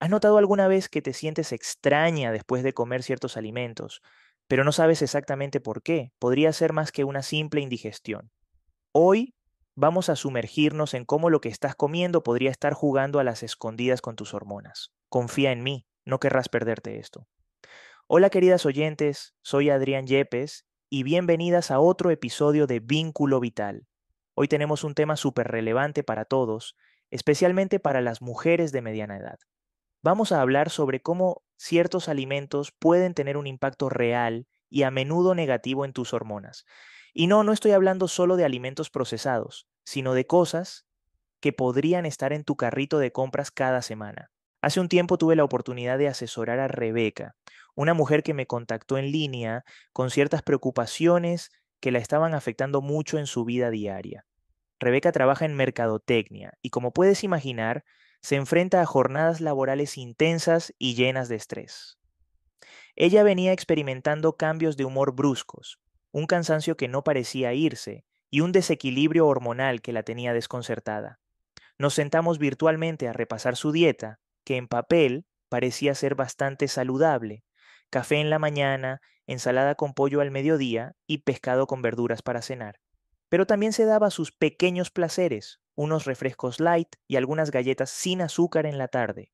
¿Has notado alguna vez que te sientes extraña después de comer ciertos alimentos, pero no sabes exactamente por qué? Podría ser más que una simple indigestión. Hoy vamos a sumergirnos en cómo lo que estás comiendo podría estar jugando a las escondidas con tus hormonas. Confía en mí, no querrás perderte esto. Hola queridas oyentes, soy Adrián Yepes y bienvenidas a otro episodio de Vínculo Vital. Hoy tenemos un tema súper relevante para todos, especialmente para las mujeres de mediana edad. Vamos a hablar sobre cómo ciertos alimentos pueden tener un impacto real y a menudo negativo en tus hormonas. Y no, no estoy hablando solo de alimentos procesados, sino de cosas que podrían estar en tu carrito de compras cada semana. Hace un tiempo tuve la oportunidad de asesorar a Rebeca, una mujer que me contactó en línea con ciertas preocupaciones que la estaban afectando mucho en su vida diaria. Rebeca trabaja en mercadotecnia y como puedes imaginar, se enfrenta a jornadas laborales intensas y llenas de estrés. Ella venía experimentando cambios de humor bruscos, un cansancio que no parecía irse y un desequilibrio hormonal que la tenía desconcertada. Nos sentamos virtualmente a repasar su dieta, que en papel parecía ser bastante saludable, café en la mañana, ensalada con pollo al mediodía y pescado con verduras para cenar. Pero también se daba sus pequeños placeres, unos refrescos light y algunas galletas sin azúcar en la tarde.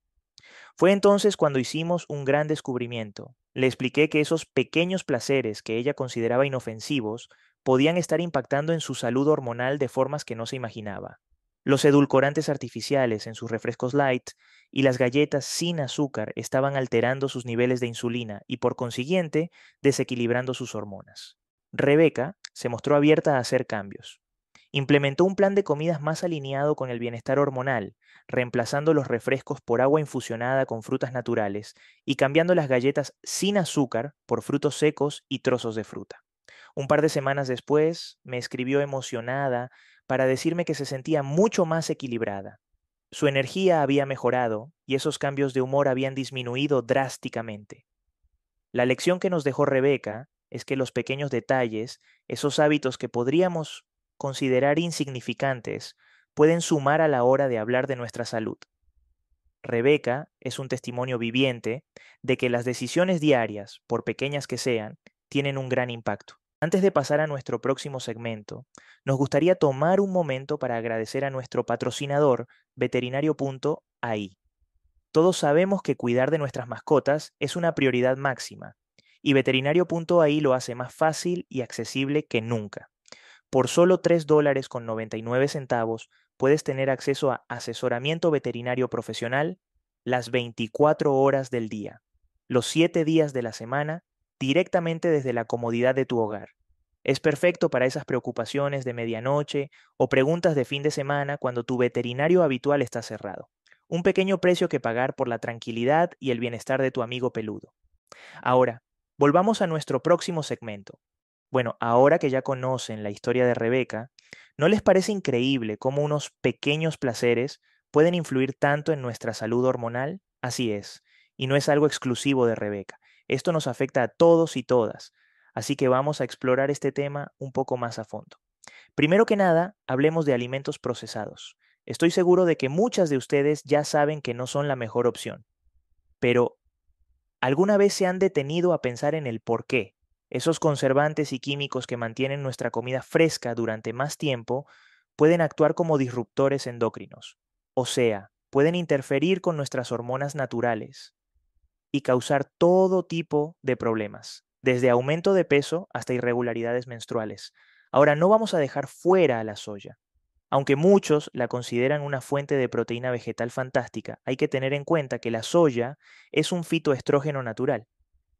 Fue entonces cuando hicimos un gran descubrimiento. Le expliqué que esos pequeños placeres que ella consideraba inofensivos podían estar impactando en su salud hormonal de formas que no se imaginaba. Los edulcorantes artificiales en sus refrescos light y las galletas sin azúcar estaban alterando sus niveles de insulina y por consiguiente desequilibrando sus hormonas. Rebeca se mostró abierta a hacer cambios. Implementó un plan de comidas más alineado con el bienestar hormonal, reemplazando los refrescos por agua infusionada con frutas naturales y cambiando las galletas sin azúcar por frutos secos y trozos de fruta. Un par de semanas después me escribió emocionada para decirme que se sentía mucho más equilibrada. Su energía había mejorado y esos cambios de humor habían disminuido drásticamente. La lección que nos dejó Rebeca es que los pequeños detalles, esos hábitos que podríamos considerar insignificantes, pueden sumar a la hora de hablar de nuestra salud. Rebeca es un testimonio viviente de que las decisiones diarias, por pequeñas que sean, tienen un gran impacto. Antes de pasar a nuestro próximo segmento, nos gustaría tomar un momento para agradecer a nuestro patrocinador, veterinario.ai. Todos sabemos que cuidar de nuestras mascotas es una prioridad máxima, y veterinario.ai lo hace más fácil y accesible que nunca. Por solo 3 dólares con 99 centavos puedes tener acceso a asesoramiento veterinario profesional las 24 horas del día, los 7 días de la semana directamente desde la comodidad de tu hogar. Es perfecto para esas preocupaciones de medianoche o preguntas de fin de semana cuando tu veterinario habitual está cerrado. Un pequeño precio que pagar por la tranquilidad y el bienestar de tu amigo peludo. Ahora, volvamos a nuestro próximo segmento. Bueno, ahora que ya conocen la historia de Rebeca, ¿no les parece increíble cómo unos pequeños placeres pueden influir tanto en nuestra salud hormonal? Así es, y no es algo exclusivo de Rebeca. Esto nos afecta a todos y todas, así que vamos a explorar este tema un poco más a fondo. Primero que nada, hablemos de alimentos procesados. Estoy seguro de que muchas de ustedes ya saben que no son la mejor opción, pero ¿alguna vez se han detenido a pensar en el por qué? Esos conservantes y químicos que mantienen nuestra comida fresca durante más tiempo pueden actuar como disruptores endocrinos, o sea, pueden interferir con nuestras hormonas naturales, y causar todo tipo de problemas, desde aumento de peso hasta irregularidades menstruales. Ahora, no vamos a dejar fuera a la soya. Aunque muchos la consideran una fuente de proteína vegetal fantástica, hay que tener en cuenta que la soya es un fitoestrógeno natural.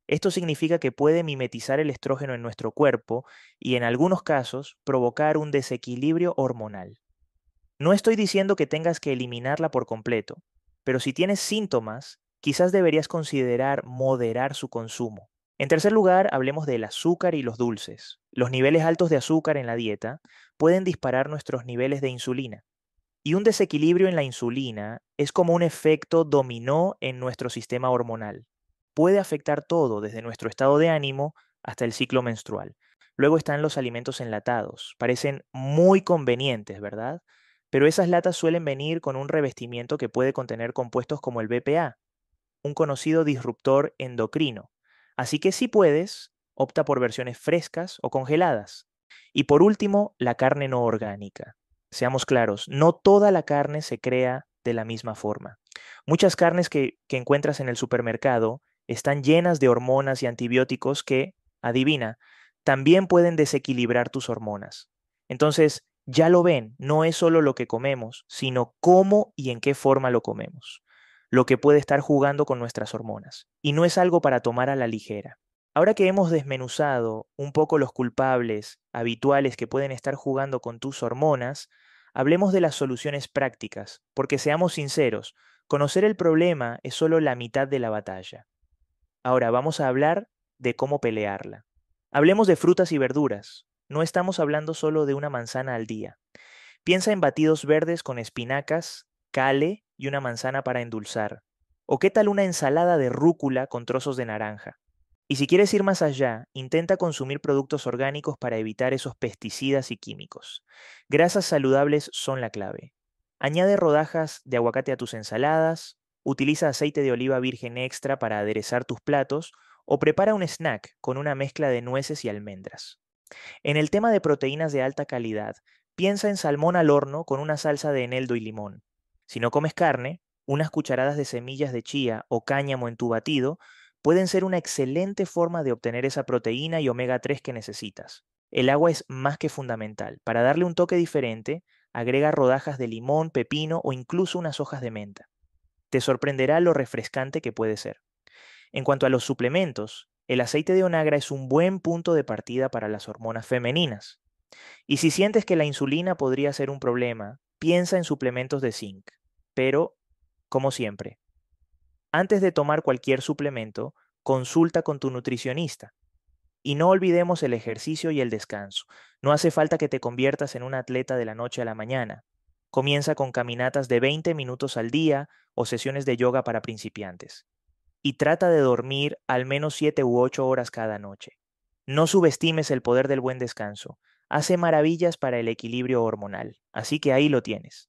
Esto significa que puede mimetizar el estrógeno en nuestro cuerpo y en algunos casos provocar un desequilibrio hormonal. No estoy diciendo que tengas que eliminarla por completo, pero si tienes síntomas, quizás deberías considerar moderar su consumo. En tercer lugar, hablemos del azúcar y los dulces. Los niveles altos de azúcar en la dieta pueden disparar nuestros niveles de insulina. Y un desequilibrio en la insulina es como un efecto dominó en nuestro sistema hormonal. Puede afectar todo, desde nuestro estado de ánimo hasta el ciclo menstrual. Luego están los alimentos enlatados. Parecen muy convenientes, ¿verdad? Pero esas latas suelen venir con un revestimiento que puede contener compuestos como el BPA, un conocido disruptor endocrino. Así que si puedes, opta por versiones frescas o congeladas. Y por último, la carne no orgánica. Seamos claros, no toda la carne se crea de la misma forma. Muchas carnes que, encuentras en el supermercado están llenas de hormonas y antibióticos que, adivina, también pueden desequilibrar tus hormonas. Entonces, ya lo ven, no es solo lo que comemos, sino cómo y en qué forma lo comemos, lo que puede estar jugando con nuestras hormonas. Y no es algo para tomar a la ligera. Ahora que hemos desmenuzado un poco los culpables habituales que pueden estar jugando con tus hormonas, hablemos de las soluciones prácticas, porque seamos sinceros, conocer el problema es solo la mitad de la batalla. Ahora vamos a hablar de cómo pelearla. Hablemos de frutas y verduras. No estamos hablando solo de una manzana al día. Piensa en batidos verdes con espinacas, cale y una manzana para endulzar. ¿O qué tal una ensalada de rúcula con trozos de naranja? Y si quieres ir más allá, intenta consumir productos orgánicos para evitar esos pesticidas y químicos. Grasas saludables son la clave. Añade rodajas de aguacate a tus ensaladas, utiliza aceite de oliva virgen extra para aderezar tus platos o prepara un snack con una mezcla de nueces y almendras. En el tema de proteínas de alta calidad, piensa en salmón al horno con una salsa de eneldo y limón. Si no comes carne, unas cucharadas de semillas de chía o cáñamo en tu batido pueden ser una excelente forma de obtener esa proteína y omega 3 que necesitas. El agua es más que fundamental. Para darle un toque diferente, agrega rodajas de limón, pepino o incluso unas hojas de menta. Te sorprenderá lo refrescante que puede ser. En cuanto a los suplementos, el aceite de onagra es un buen punto de partida para las hormonas femeninas. Y si sientes que la insulina podría ser un problema, piensa en suplementos de zinc. Pero, como siempre, antes de tomar cualquier suplemento, consulta con tu nutricionista. Y no olvidemos el ejercicio y el descanso. No hace falta que te conviertas en un atleta de la noche a la mañana. Comienza con caminatas de 20 minutos al día o sesiones de yoga para principiantes. Y trata de dormir al menos 7 u 8 horas cada noche. No subestimes el poder del buen descanso. Hace maravillas para el equilibrio hormonal. Así que ahí lo tienes.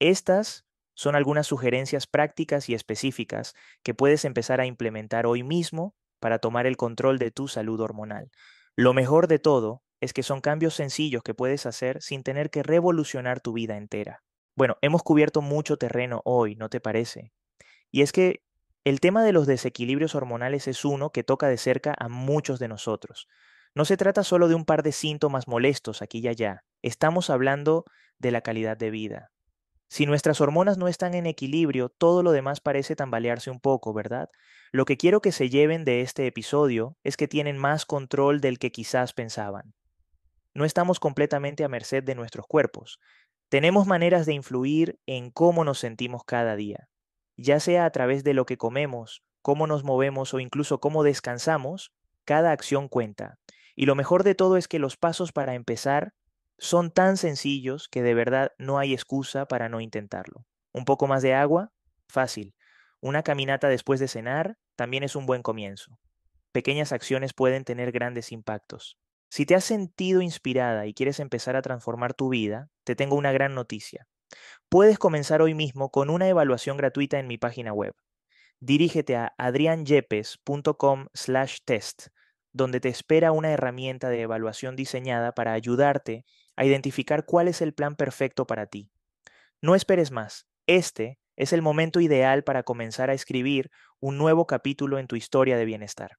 Estas son algunas sugerencias prácticas y específicas que puedes empezar a implementar hoy mismo para tomar el control de tu salud hormonal. Lo mejor de todo es que son cambios sencillos que puedes hacer sin tener que revolucionar tu vida entera. Bueno, hemos cubierto mucho terreno hoy, ¿no te parece? Y es que el tema de los desequilibrios hormonales es uno que toca de cerca a muchos de nosotros. No se trata solo de un par de síntomas molestos aquí y allá, estamos hablando de la calidad de vida, si nuestras hormonas no están en equilibrio, todo lo demás parece tambalearse un poco, ¿verdad? Lo que quiero que se lleven de este episodio es que tienen más control del que quizás pensaban. No estamos completamente a merced de nuestros cuerpos. Tenemos maneras de influir en cómo nos sentimos cada día, ya sea a través de lo que comemos, cómo nos movemos o incluso cómo descansamos, cada acción cuenta. Y lo mejor de todo es que los pasos para empezar son tan sencillos que de verdad no hay excusa para no intentarlo. Un poco más de agua, fácil. Una caminata después de cenar también es un buen comienzo. Pequeñas acciones pueden tener grandes impactos. Si te has sentido inspirada y quieres empezar a transformar tu vida, te tengo una gran noticia. Puedes comenzar hoy mismo con una evaluación gratuita en mi página web. Dirígete a adrianyepes.com/test, donde te espera una herramienta de evaluación diseñada para ayudarte a identificar cuál es el plan perfecto para ti. No esperes más. Este es el momento ideal para comenzar a escribir un nuevo capítulo en tu historia de bienestar.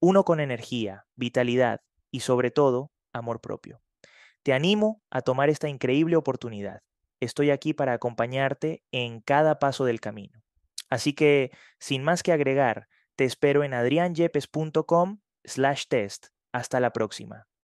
Uno con energía, vitalidad y sobre todo, amor propio. Te animo a tomar esta increíble oportunidad. Estoy aquí para acompañarte en cada paso del camino. Así que, sin más que agregar, te espero en adrianyepes.com slash test. Hasta la próxima.